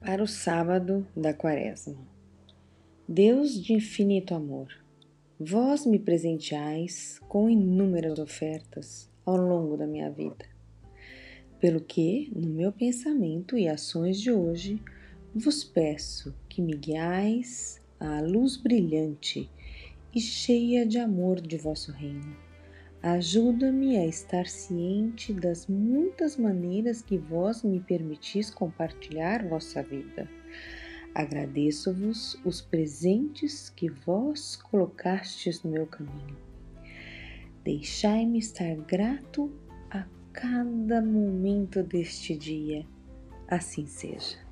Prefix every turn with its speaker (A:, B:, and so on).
A: para o sábado da Quaresma. Deus de infinito amor, vós me presenteais com inúmeras ofertas ao longo da minha vida, pelo que, no meu pensamento e ações de hoje, vos peço que me guiais à luz brilhante e cheia de amor de vosso reino. Ajuda-me a estar ciente das muitas maneiras que vós me permitis compartilhar vossa vida. Agradeço-vos os presentes que vós colocastes no meu caminho. Deixai-me estar grato a cada momento deste dia. Assim seja.